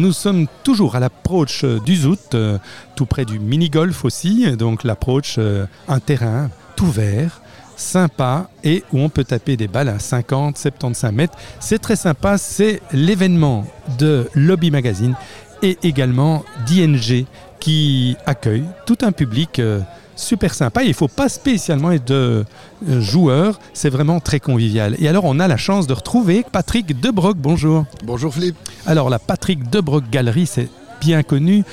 Nous sommes toujours à l'approche du Zout, euh, tout près du mini-golf aussi, donc l'approche, euh, un terrain tout vert, sympa et où on peut taper des balles à 50, 75 mètres. C'est très sympa, c'est l'événement de Lobby Magazine et également d'ING qui accueille tout un public euh, super sympa. Il ne faut pas spécialement être de euh, joueur, c'est vraiment très convivial. Et alors on a la chance de retrouver Patrick Debroc, bonjour. Bonjour Philippe. Alors la Patrick Debroc Galerie, c'est bien connu.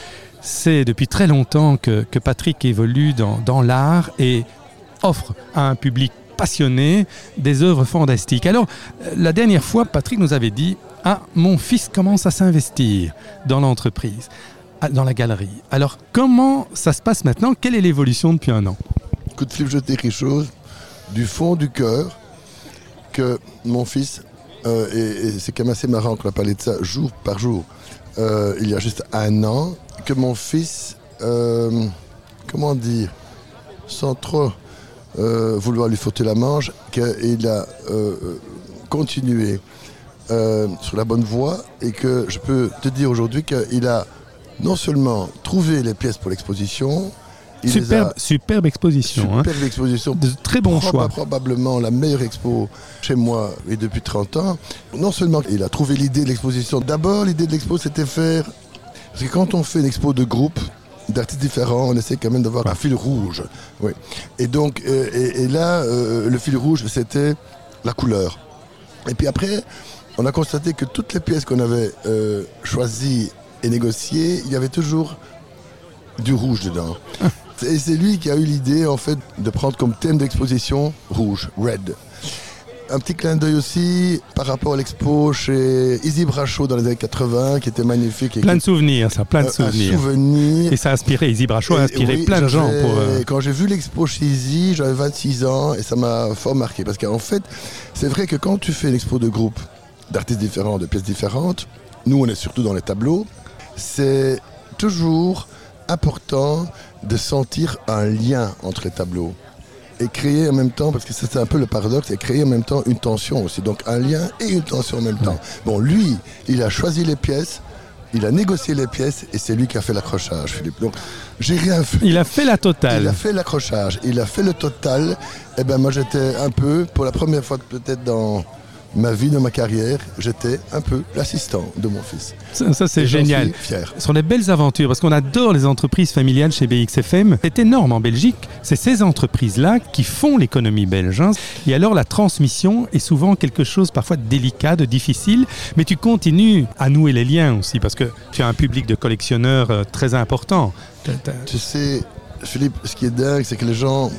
C'est depuis très longtemps que, que Patrick évolue dans, dans l'art et offre à un public passionné des œuvres fantastiques. Alors euh, la dernière fois, Patrick nous avait dit ah, mon fils commence à s'investir dans l'entreprise, dans la galerie. Alors, comment ça se passe maintenant? Quelle est l'évolution depuis un an? Écoute Philippe, je dis quelque chose. Du fond du cœur que mon fils, euh, et, c'est quand même assez marrant qu'on a parlé de ça jour par jour, euh, il y a juste un an, que mon fils, euh, comment dire, sans trop vouloir lui fauter la manche, qu'il a continué sur la bonne voie et que je peux te dire aujourd'hui qu'il a non seulement trouvé les pièces pour l'exposition, il superbe, a- superbe exposition. hein. superbe exposition, De très bons Proba- choix. Probablement la meilleure expo chez moi et depuis 30 ans. Non seulement il a trouvé l'idée de l'exposition. D'abord, l'idée de l'expo, c'était faire. Parce que quand on fait une expo de groupe, d'artistes différents, on essaie quand même d'avoir un fil rouge. Oui. Et donc, euh, et, et là, euh, le fil rouge, c'était la couleur. Et puis après, on a constaté que toutes les pièces qu'on avait euh, choisies et négociées, il y avait toujours du rouge dedans. Et c'est lui qui a eu l'idée en fait de prendre comme thème d'exposition rouge, red. Un petit clin d'œil aussi par rapport à l'expo chez Izzy Brachot dans les années 80 qui était magnifique. et Plein de souvenirs, ça, plein de euh, souvenirs. Un souvenir. Et ça a inspiré, Izzy Brachot a inspiré oui, plein de gens pour... euh, Quand j'ai vu l'expo chez Izzy, j'avais 26 ans et ça m'a fort marqué. Parce qu'en fait, c'est vrai que quand tu fais une expo de groupe d'artistes différents, de pièces différentes, nous on est surtout dans les tableaux, c'est toujours important de sentir un lien entre les tableaux. Et créer en même temps, parce que c'est un peu le paradoxe, et créer en même temps une tension aussi. Donc un lien et une tension en même temps. Bon, lui, il a choisi les pièces, il a négocié les pièces, et c'est lui qui a fait l'accrochage, Philippe. Donc j'ai rien fait. Il a fait la Il totale. a fait l'accrochage, il a fait le total. Et ben moi j'étais un peu, pour la première fois peut-être dans ma vie, dans ma carrière, j'étais un peu l'assistant de mon fils. Ça, ça, c'est génial. Fier. Ce sont des belles aventures parce qu'on adore les entreprises familiales chez BXFM. C'est énorme en Belgique. C'est ces entreprises-là qui font l'économie belge. hein. Et alors la transmission est souvent quelque chose parfois de délicat, de difficile, mais tu continues à nouer les liens aussi parce que tu as un public de collectionneurs euh, très important. Tu sais, Philippe, ce qui est dingue, c'est que les gens,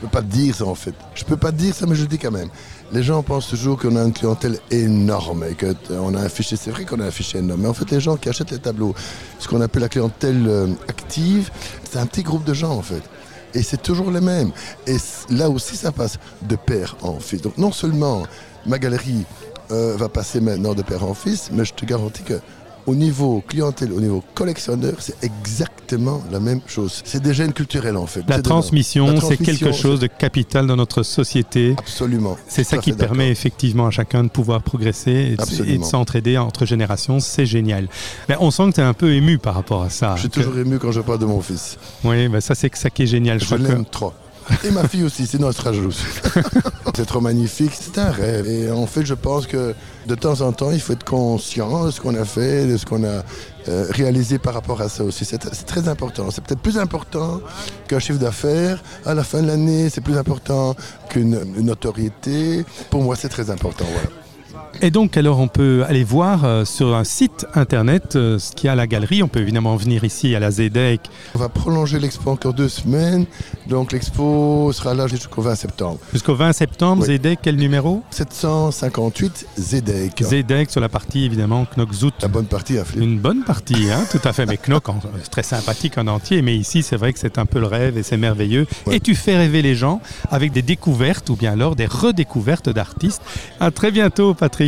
je peux pas dire ça en fait. Je peux pas te dire ça, mais je le dis quand même. Les gens pensent toujours qu'on a une clientèle énorme et qu'on a un fichier. C'est vrai qu'on a un fichier énorme, mais en fait, les gens qui achètent les tableaux, ce qu'on appelle la clientèle euh, active, c'est un petit groupe de gens en fait. Et c'est toujours les mêmes. Et là aussi, ça passe de père en fils. Donc, non seulement ma galerie euh, va passer maintenant de père en fils, mais je te garantis que au niveau clientèle, au niveau collectionneur, c'est exactement la même chose. C'est des gènes culturels en fait. La transmission, c'est quelque chose de capital dans notre société. Absolument. C'est ça qui permet effectivement à chacun de pouvoir progresser et de, et de Absolument. s'entraider entre générations. C'est génial. Mais on sent que tu es un peu ému par rapport à ça. Je suis Que- toujours ému quand je parle de mon fils. Oui, ça c'est ça qui est génial. Je, Je crois que- l'aime trop. Et ma fille aussi, sinon elle sera jalouse. c'est trop magnifique, c'est un rêve. Et en fait, je pense que de temps en temps, il faut être conscient de ce qu'on a fait, de ce qu'on a euh, réalisé par rapport à ça aussi. C'est très important. C'est peut-être plus important qu'un chiffre d'affaires. À la fin de l'année, c'est plus important qu'une une notoriété. Pour moi, c'est très important. Voilà. Et donc, alors, on peut aller voir euh, sur un site internet euh, ce qu'il y a à la galerie. On peut évidemment venir ici à la ZEDEC. On va prolonger l'expo encore deux semaines. Donc l'expo sera là jusqu'au 20 septembre. Jusqu'au 20 septembre, Oui. ZEDEC, quel numéro? 758 ZDEC. ZEDEC sur la partie évidemment Knock-Zout. La bonne partie à Philippe. Une bonne partie, hein, tout à fait. Mais Knock, c'est très sympathique en entier. Mais ici, c'est vrai que c'est un peu le rêve et c'est merveilleux. Ouais. Et tu fais rêver les gens avec des découvertes ou bien alors des redécouvertes d'artistes. À très bientôt, Patrick.